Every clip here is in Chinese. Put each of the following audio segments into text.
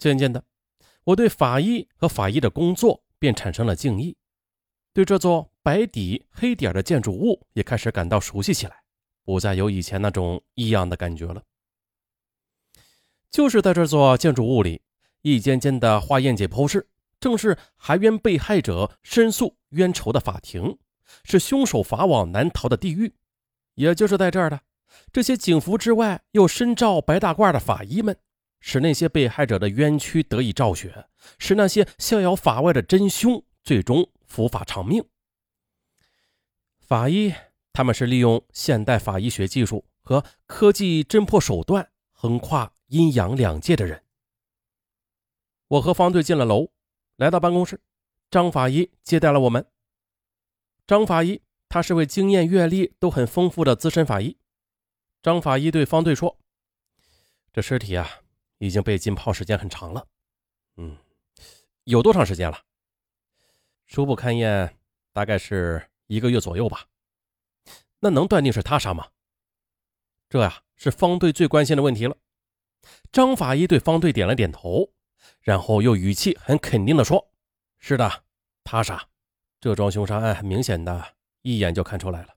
渐渐的，我对法医和法医的工作便产生了敬意，对这座白底黑点的建筑物也开始感到熟悉起来，不再有以前那种异样的感觉了。就是在这座建筑物里，一间间的化验解剖室，正是还冤被害者申诉冤仇的法庭，是凶手法网难逃的地狱。也就是在这儿的这些警服之外又身罩白大褂的法医们。使那些被害者的冤屈得以昭雪，使那些逍遥法外的真凶最终伏法偿命。法医，他们是利用现代法医学技术和科技侦破手段，横跨阴阳两界的人。我和方队进了楼，来到办公室，张法医接待了我们。张法医，他是位经验阅历都很丰富的资深法医。张法医对方队说：“这尸体啊。”已经被浸泡时间很长了，嗯，有多长时间了？初步勘验大概是一个月左右吧。那能断定是他杀吗？这呀是方队最关心的问题了。张法医对方队点了点头，然后又语气很肯定的说：“是的，他杀。这桩凶杀案很明显的，一眼就看出来了。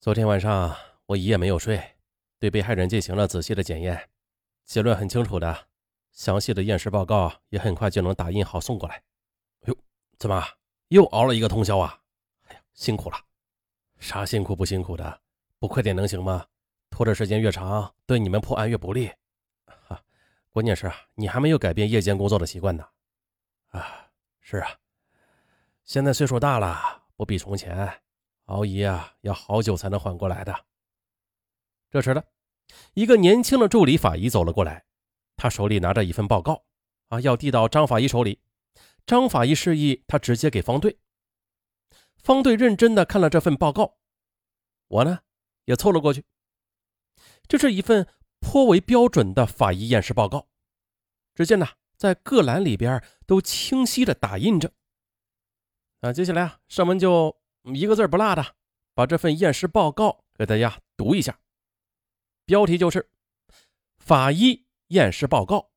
昨天晚上我一夜没有睡，对被害人进行了仔细的检验。”结论很清楚的，详细的验尸报告也很快就能打印好送过来。哟，怎么又熬了一个通宵啊？哎呀，辛苦了！啥辛苦不辛苦的？不快点能行吗？拖的时间越长，对你们破案越不利。哈，关键是你还没有改变夜间工作的习惯呢。啊，是啊，现在岁数大了，不比从前，熬夜啊要好久才能缓过来的。这时的。一个年轻的助理法医走了过来，他手里拿着一份报告，啊，要递到张法医手里。张法医示意他直接给方队。方队认真的看了这份报告，我呢也凑了过去。这是一份颇为标准的法医验尸报告，只见呢在各栏里边都清晰的打印着。啊，接下来啊，上文就一个字不落的把这份验尸报告给大家读一下。标题就是“法医验尸报告”。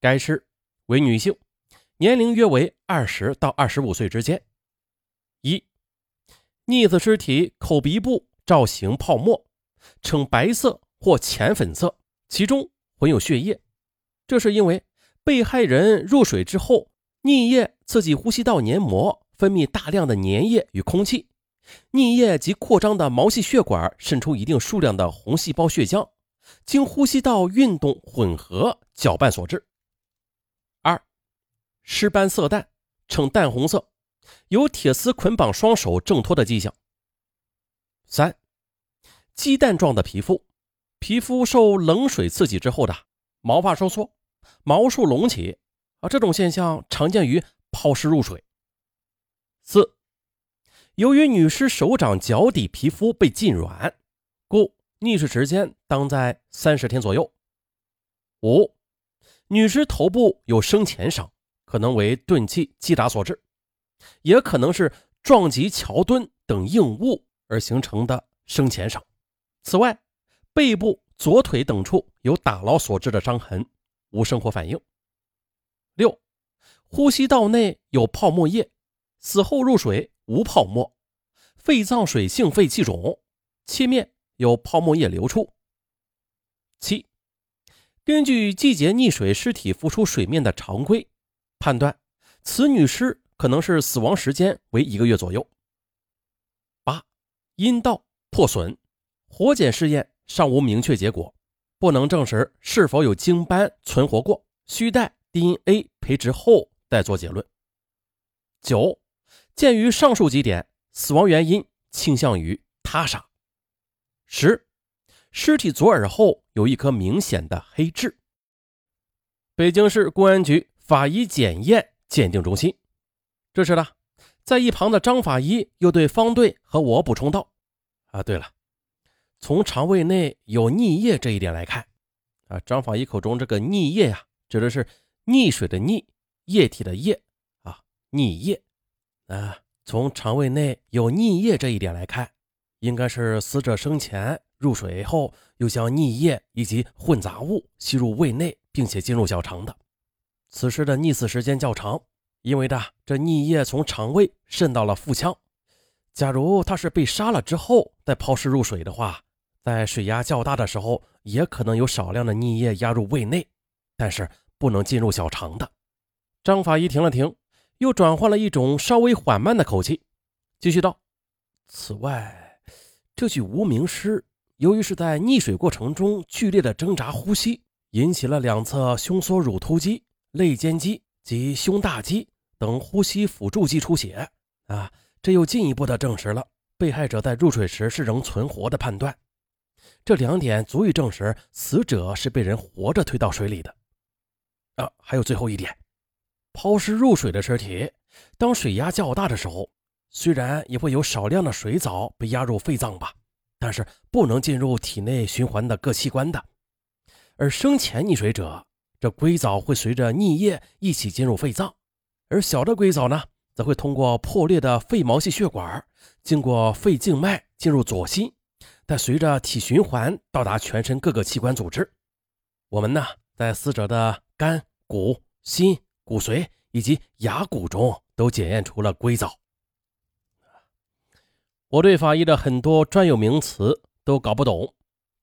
该尸为女性，年龄约为二十到二十五岁之间。一、溺死尸体口鼻部造型泡沫，呈白色或浅粉色，其中混有血液。这是因为被害人入水之后，溺液刺激呼吸道黏膜，分泌大量的粘液与空气。溺液及扩张的毛细血管渗出一定数量的红细胞血浆，经呼吸道运动混合搅拌所致。二，尸斑色淡，呈淡红色，有铁丝捆绑双手挣脱的迹象。三，鸡蛋状的皮肤，皮肤受冷水刺激之后的毛发收缩，毛数隆起，啊，这种现象常见于抛尸入水。四。由于女尸手掌脚底皮肤被浸软，故溺水时间当在三十天左右。五、女尸头部有生前伤，可能为钝器击打所致，也可能是撞击桥墩等硬物而形成的生前伤。此外，背部、左腿等处有打捞所致的伤痕，无生活反应。六、呼吸道内有泡沫液，死后入水。无泡沫，肺脏水性肺气肿，切面有泡沫液流出。七，根据季节溺水尸体浮出水面的常规，判断此女尸可能是死亡时间为一个月左右。八，阴道破损，活检试验尚无明确结果，不能证实是否有精斑存活过，需待 DNA 培植后再做结论。九。鉴于上述几点，死亡原因倾向于他杀。十，尸体左耳后有一颗明显的黑痣。北京市公安局法医检验鉴定中心，这时呢，在一旁的张法医又对方队和我补充道：“啊，对了，从肠胃内有溺液这一点来看，啊，张法医口中这个溺液呀，指的是溺水的溺，液体的液，啊，溺液。”啊，从肠胃内有溺液这一点来看，应该是死者生前入水后又将溺液以及混杂物吸入胃内，并且进入小肠的。此时的溺死时间较长，因为的这溺液从肠胃渗到了腹腔。假如他是被杀了之后再抛尸入水的话，在水压较大的时候，也可能有少量的溺液压入胃内，但是不能进入小肠的。张法医停了停，又转换了一种稍微缓慢的口气，继续道：“此外，这具无名尸由于是在溺水过程中剧烈的挣扎呼吸，引起了两侧胸锁乳突肌、肋间肌及胸大肌等呼吸辅助肌出血啊。”这又进一步的证实了被害者在入水时是仍存活的判断，这两点足以证实死者是被人活着推到水里的。啊，还有最后一点，抛尸入水的尸体，当水压较大的时候，虽然也会有少量的水藻被压入肺脏吧，但是不能进入体内循环的各器官的。而生前溺水者，这硅藻会随着溺液一起进入肺脏，而小的硅藻呢？则会通过破裂的肺毛细血管，经过肺静脉进入左心，再随着体循环到达全身各个器官组织。我们呢，在死者的肝、骨、心、骨髓以及牙骨中都检验出了硅藻。我对法医的很多专有名词都搞不懂，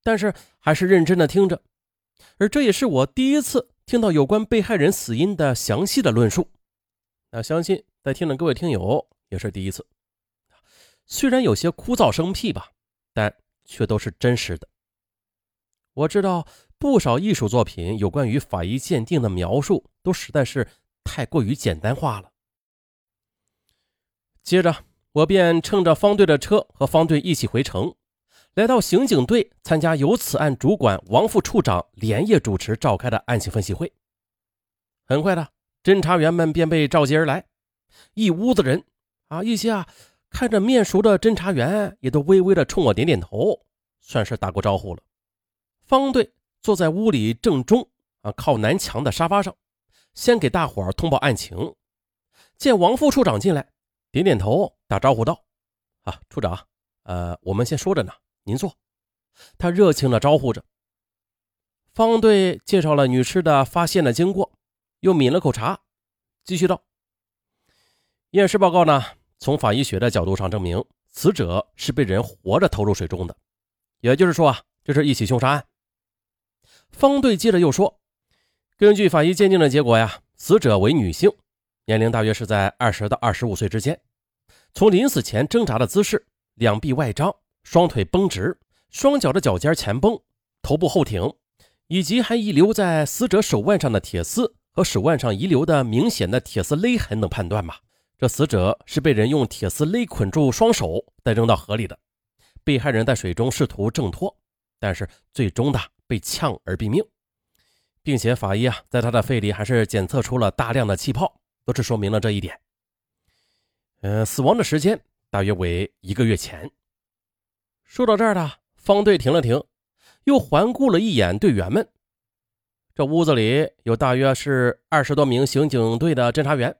但是还是认真的听着。而这也是我第一次听到有关被害人死因的详细的论述。那相信。在听的各位听友也是第一次，虽然有些枯燥生僻吧，但却都是真实的。我知道不少艺术作品有关于法医鉴定的描述都实在是太过于简单化了。接着，我便乘着方队的车和方队一起回城，来到刑警队参加由此案主管王副处长连夜主持召开的案情分析会。很快的，侦查员们便被召集而来。一屋子人啊，一些啊看着面熟的侦查员也都微微的冲我点点头，算是打过招呼了。方队坐在屋里正中啊靠南墙的沙发上，先给大伙儿通报案情。见王副处长进来，点点头，打招呼道：“啊，处长，呃，我们先说着呢，您坐。”他热情的招呼着。方队介绍了女尸的发现的经过，又抿了口茶，继续道。验尸报告呢？从法医学的角度上证明，死者是被人活着投入水中的，也就是说啊，这是一起凶杀案。方队接着又说，根据法医鉴定的结果呀，死者为女性，年龄大约是在二十到二十五岁之间。从临死前挣扎的姿势，两臂外张，双腿绷直，双脚的脚尖前绷，头部后挺，以及还遗留在死者手腕上的铁丝和手腕上遗留的明显的铁丝勒痕等判断吧。这死者是被人用铁丝勒捆住双手，再扔到河里的。被害人在水中试图挣脱，但是最终的被呛而毙命，并且法医啊，在他的肺里还是检测出了大量的气泡，都是说明了这一点。呃，死亡的时间大约为一个月前。说到这儿呢，方队停了停，又环顾了一眼队员们。这屋子里有大约是二十多名刑警队的侦查员。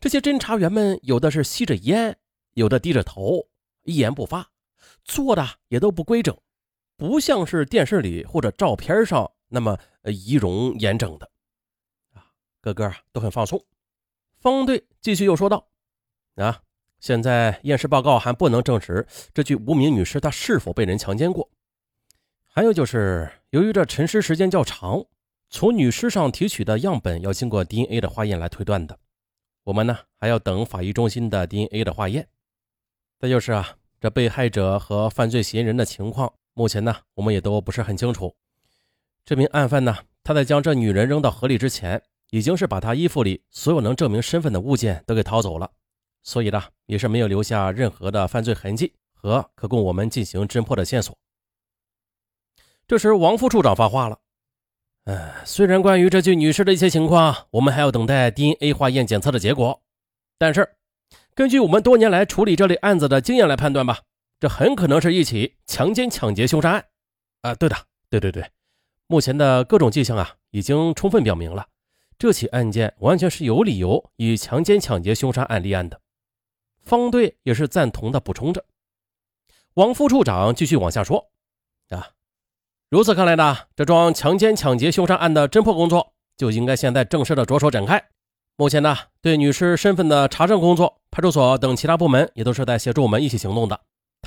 这些侦查员们有的是吸着烟，有的低着头，一言不发，坐的也都不规整，不像是电视里或者照片上那么仪容严整的。啊，个个啊都很放松。方队继续又说道：“啊，现在验尸报告还不能证实这具无名女尸她是否被人强奸过。还有就是，由于这沉尸时间较长，从女尸上提取的样本要经过 DNA 的化验来推断的。”我们呢还要等法医中心的 DNA 的化验。再就是啊，这被害者和犯罪嫌疑人的情况，目前呢我们也都不是很清楚。这名案犯呢，他在将这女人扔到河里之前，已经是把她衣服里所有能证明身份的物件都给掏走了，所以呢也是没有留下任何的犯罪痕迹和可供我们进行侦破的线索。这时，王副处长发话了。呃，虽然关于这具女尸的一些情况，我们还要等待 DNA 化验检测的结果，但是根据我们多年来处理这类案子的经验来判断吧，这很可能是一起强奸抢劫凶杀案。啊，对的，对对对，目前的各种迹象啊，已经充分表明了这起案件完全是有理由以强奸抢劫凶杀案立案的。方队也是赞同的补充着。王副处长继续往下说：“啊。如此看来呢，这桩强奸、抢劫、凶杀案的侦破工作就应该现在正式的着手展开。目前呢，对女尸身份的查证工作，派出所等其他部门也都是在协助我们一起行动的。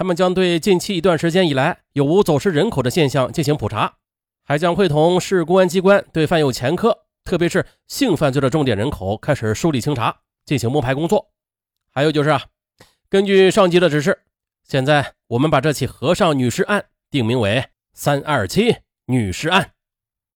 他们将对近期一段时间以来有无走失人口的现象进行普查，还将会同市公安机关对犯有前科，特别是性犯罪的重点人口开始梳理清查，进行摸排工作。还有就是啊，根据上级的指示，现在我们把这起和尚女尸案定名为“三二七女尸案”。